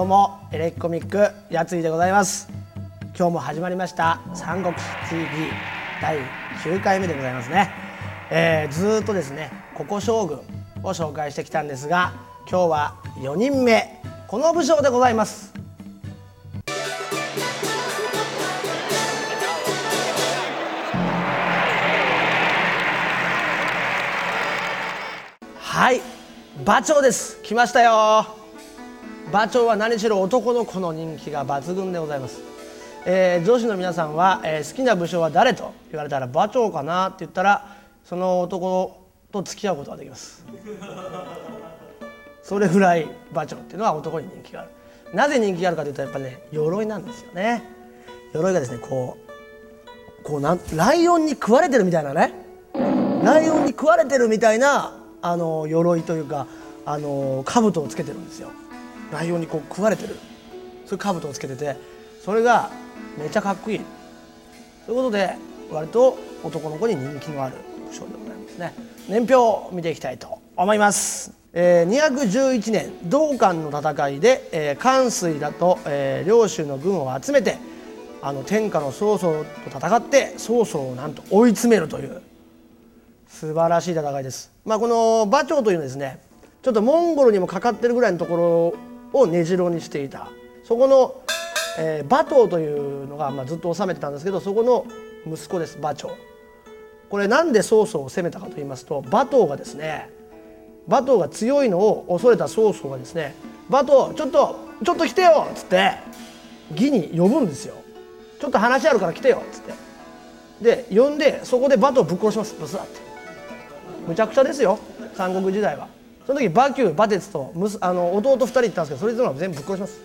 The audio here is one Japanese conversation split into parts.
どうもエレキコミックやついでございます。今日も始まりました三国志 TV 第9回目でございますね、えー、ずっとですねここ将軍を紹介してきたんですが今日は4人目この武将でございます。はい馬長です。来ましたよ。馬長は何しろ男の子の人気が抜群でございます、えー、女子の皆さんは、えー、好きな武将は誰と言われたら馬長かなって言ったらその男と付き合うことができます。それぐらい馬長っていうのは男に人気がある。なぜ人気があるかというとやっぱね鎧なんですよね。鎧がですねこうこうなんライオンに食われてるみたいなね。ライオンに食われてるみたいなあの鎧というかあの兜をつけてるんですよ。ライオンにこう食われてる。そういう兜をつけててそれがめちゃかっこいい。ということで割と男の子に人気のある武将でございますね。年表を見ていきたいと思います。えー、211年道館の戦いで、えー、関水らと、えー、領州の軍を集めてあの天下の曹操と戦って曹操をなんと追い詰めるという素晴らしい戦いです。まあ、この馬長というのはですねちょっとモンゴルにもかかってるぐらいのところを根城にしていた。そこの、えー、馬頭というのが、まあ、ずっと治めてたんですけどそこの息子です馬長。これなんで曹操を攻めたかと言いますと馬頭がですね馬頭が強いのを恐れた曹操がですね「馬頭ちょっとちょっと来てよ」っつって義に呼ぶんですよ「ちょっと話あるから来てよ」っつって。で呼んでそこで馬頭ぶっ殺します。ブスだって。むちゃくちゃですよ三国時代は。その時馬厩馬鉄とあの弟2人行ったんですけどそれぞれ全部ぶっ殺します。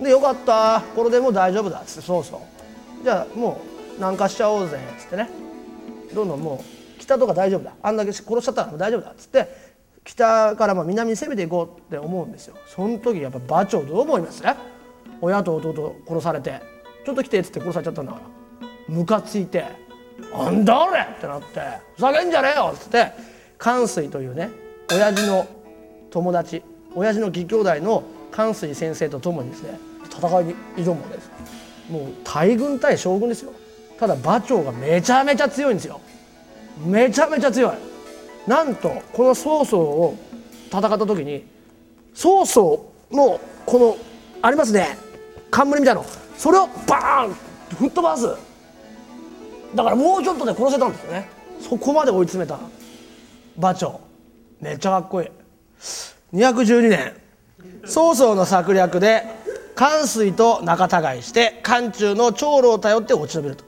でよかったこれでもう大丈夫だっつってそうそう。じゃあもう南下しちゃおうぜっつってね。どんどんもう北とか大丈夫だ。あんだけ殺しちゃったらもう大丈夫だっつって北からも南に攻めていこうって思うんですよ。その時やっぱ馬長どう思います？親と弟殺されてちょっと来てっつって殺されちゃったんだから。ムカついて「なんだ俺!」ってなって「ふざけんじゃねえよ!」っつって関水というね親父の友達親父の義兄弟の関水先生と共にですね戦いに挑むわけです。もう大軍対将軍ですよ。ただ馬長がめちゃめちゃ強いんですよ。めちゃめちゃ強い。なんとこの曹操を戦った時に曹操のこのありますね冠みたいなのそれをバーンって吹っ飛ばす。だからもうちょっとで殺せたんですよね。そこまで追い詰めた馬長。めっちゃかっこいい。212年。曹操の策略で関水と仲違いして漢中の長老を頼って落ち延びると、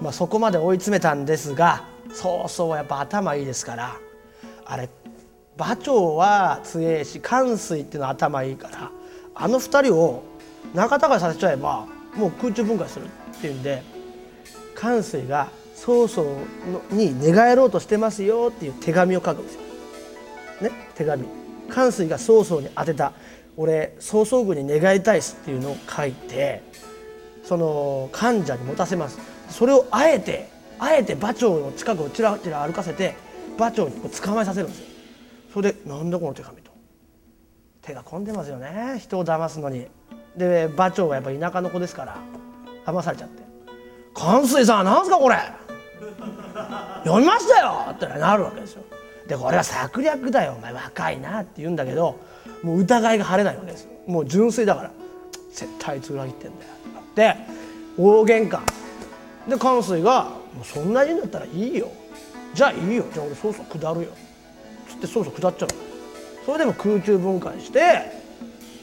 まあ、そこまで追い詰めたんですが曹操はやっぱ頭いいですからあれ馬長は強いし関水っていうのは頭いいからあの2人を仲違いさせちゃえばもう空中分解するっていうんで関水が曹操に寝返ろうとしてますよっていう手紙を書くんですよ。ね手紙。関水が曹操に宛てた「俺曹操軍に寝返りたいす」っていうのを書いてその患者に持たせます。それをあえてあえて馬長の近くをちらちら歩かせて馬長に捕まえさせるんですよ。それで「なんだこの手紙」と。手が込んでますよね。人を騙すのに。で馬長はやっぱ田舎の子ですから騙されちゃって「関水さんなんすかこれ読みましたよ!」ってなるわけですよ。でこれは策略だよお前若いなって言うんだけどもう疑いが晴れないわけです。もう純粋だから。絶対あいつ裏切ってんだよって。大喧嘩。で関水が「もうそんなにだったらいいよ。じゃあいいよ。じゃあ俺そうそう下るよ」つってそうそう下っちゃうそれでも空中分解して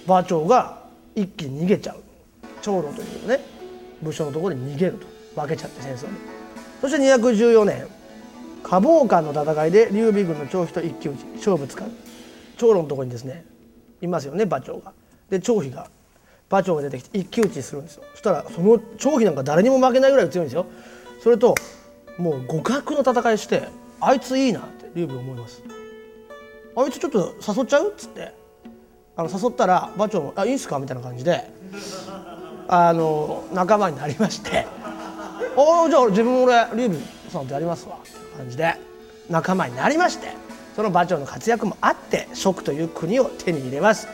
馬長が一気に逃げちゃう。長老というね武将のところに逃げると。負けちゃって戦争に。そして214年。花房間の戦いで劉備軍の張飛と一騎打ち。勝負つかる長老のところにですねいますよね馬長が。で張飛が馬長が出てきて一騎打ちするんですよ。そしたらその張飛なんか誰にも負けないぐらい強いんですよ。それともう互角の戦いしてあいついいなって劉備思います。あいつちょっと誘っちゃう？っつって。あの誘ったら馬長も「あいいんすか?」みたいな感じであの仲間になりまして「ああじゃあ自分俺劉備さんとやりますわ」って感じで仲間になりましてその馬長の活躍もあって蜀という国を手に入れます。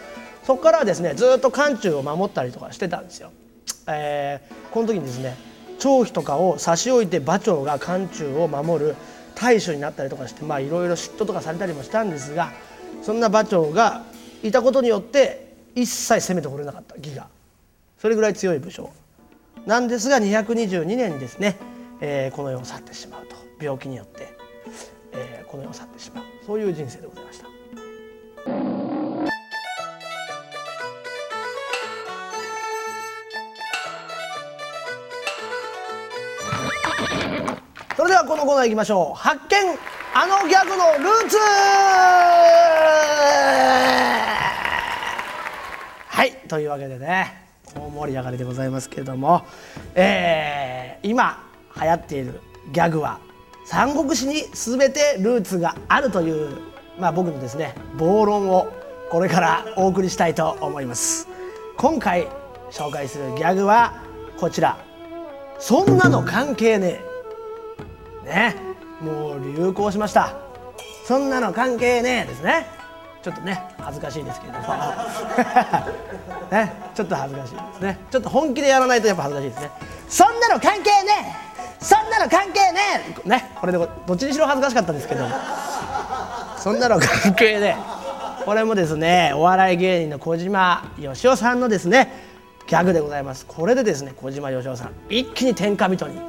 そこからはですねずっと漢中を守ったりとかしてたんですよ。えー、この時にですね張飛とかを差し置いて馬長が漢中を守る大将になったりとかしてまあいろいろ嫉妬とかされたりもしたんですがそんな馬長がいたことによって一切攻めてこれなかった義がそれぐらい強い武将。なんですが222年にですね、えー、この世を去ってしまうと。病気によって、えー、この世を去ってしまう。そういう人生でございました。それではこのコーナー行きましょう。発見あのギャグのルーツ!はいというわけでね大盛り上がりでございますけれども、えー、今流行っているギャグは三国志に全てルーツがあるという、まあ、僕のですね暴論をこれからお送りしたいと思います。今回紹介するギャグはこちら。そんなの関係ねえ。ね。もう流行しました。そんなの関係ねえですね。ちょっとね恥ずかしいですけれども。ね。ちょっと恥ずかしいですね。ちょっと本気でやらないとやっぱ恥ずかしいですね。そんなの関係ねえ。そんなの関係ねえ！ねこれでどっちにしろ恥ずかしかったんですけど。そんなの関係ねえ。これもですねお笑い芸人の小島よしおさんのですねギャグでございます。これでですね小島よしおさん一気に天下人に。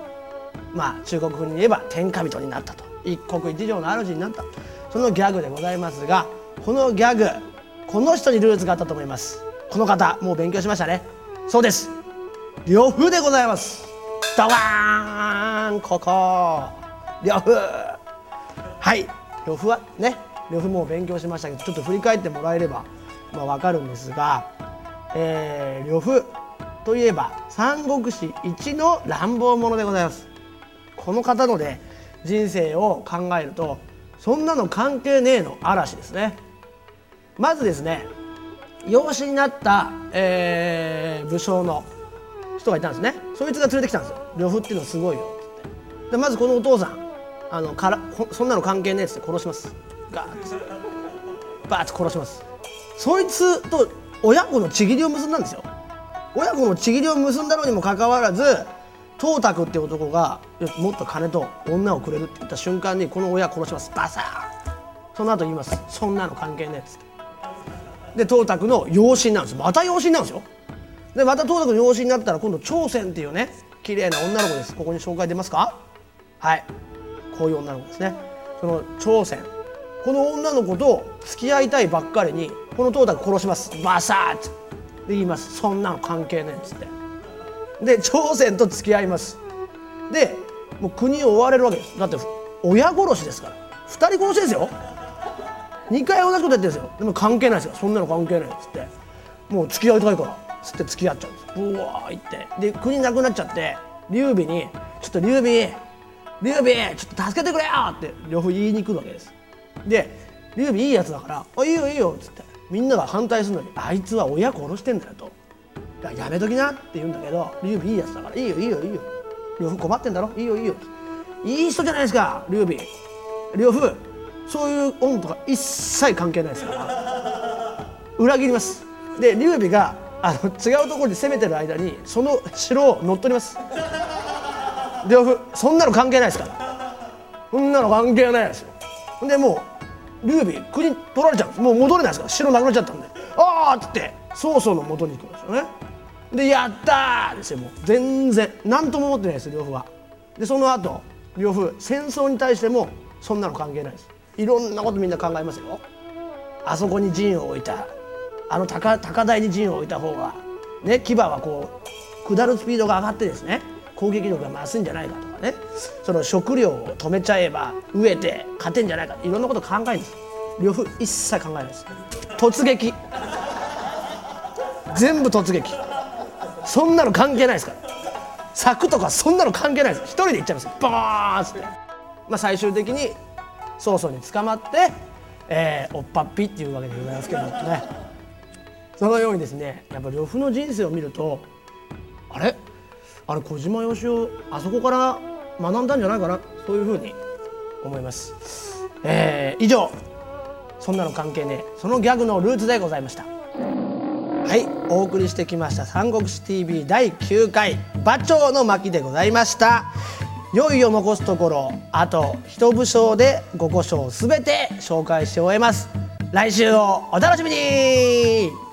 まあ中国風に言えば天下人になったと。一国一城の主になった。そのギャグでございますがこのギャグこの人にルーツがあったと思います。この方もう勉強しましたね。そうです。呂布でございます。ドワーン！ここ呂布。はい。呂布はね。呂布も勉強しましたけどちょっと振り返ってもらえれば、まあ、分かるんですが、えー、呂布。といえば三国志一の乱暴者でございます。この方のね人生を考えるとそんなの関係ねえの嵐ですね。まずですね養子になった、えー、武将の人がいたんですね。そいつが連れてきたんですよ。呂布っていうのはすごいよ。でまずこのお父さんあのからそんなの関係ねえっつって殺します。ガーッてバーッて殺します。そいつと親子のちぎりを結んだんですよ。親子のちぎりを結んだのにもかかわらず東卓って男がもっと金と女をくれるって言った瞬間にこの親殺します。バサーその後言います。そんなの関係ねえっつって。で東卓の養子になるんですまた養子になるんですよ。でまた東卓の養子になったら今度朝鮮っていうね綺麗な女の子です。ここに紹介出ますか？はい。こういう女の子ですね。その朝鮮この女の子と付き合いたいばっかりにこの東卓殺します。バサーって言います。そんなの関係ねえっつって。で朝鮮と付き合います。でもう国を追われるわけです。だって親殺しですから。2人殺しですよ。2回同じことやってるんですよ。でも関係ないですよ。そんなの関係ないっつって。もう付き合いたいから。つって付き合っちゃうんです。ブワーいって。で国なくなっちゃって劉備に「ちょっと劉備劉備ちょっと助けてくれよ!」って両方言いに来るわけです。で劉備いいやつだから「あいいよいいよ」っつってみんなが反対するのにあいつは親殺してんだよと。やめときなって言うんだけど劉備いいやつだからいいよいいよいいよ。呂布困ってんだろ。いいよいいよ。いい人じゃないですか劉備呂布そういう恩とか一切関係ないですから。裏切ります。で劉備があの違うところに攻めてる間にその城を乗っ取ります。呂布そんなの関係ないですから。そんなの関係ないですよ。でもう劉備国取られちゃう。んですもう戻れないですから。城なくなっちゃったんで。ああっつって曹操の元に行くんですよね。でやったですよもう。全然。何とも思ってないです呂布は。でその後呂布戦争に対してもそんなの関係ないです。いろんなことみんな考えますよ。あそこに陣を置いた。あの高高台に陣を置いた方がね牙はこう下るスピードが上がってですね。攻撃力が増すんじゃないかとかね。その食料を止めちゃえば飢えて勝てんじゃないかいろんなこと考える。んです呂布一切考えないです。突撃。全部突撃。そんなの関係ないですから。柵とかそんなの関係ないです。一人で行っちゃいます。バーンっつって、まあ、最終的に曹操に捕まって、えー、おっぱっぴっていうわけでございますけどもね。そのようにですねやっぱ呂布の人生を見るとあれ？あれ小島よしおあそこから学んだんじゃないかなそういうふうに思います、えー、以上そんなの関係ねそのギャグのルーツでございました。はいお送りしてきました「三国志 TV」第9回馬長の巻でございました。いよいよ残すところあと一部章で5個章すべて紹介して終えます。来週をお楽しみに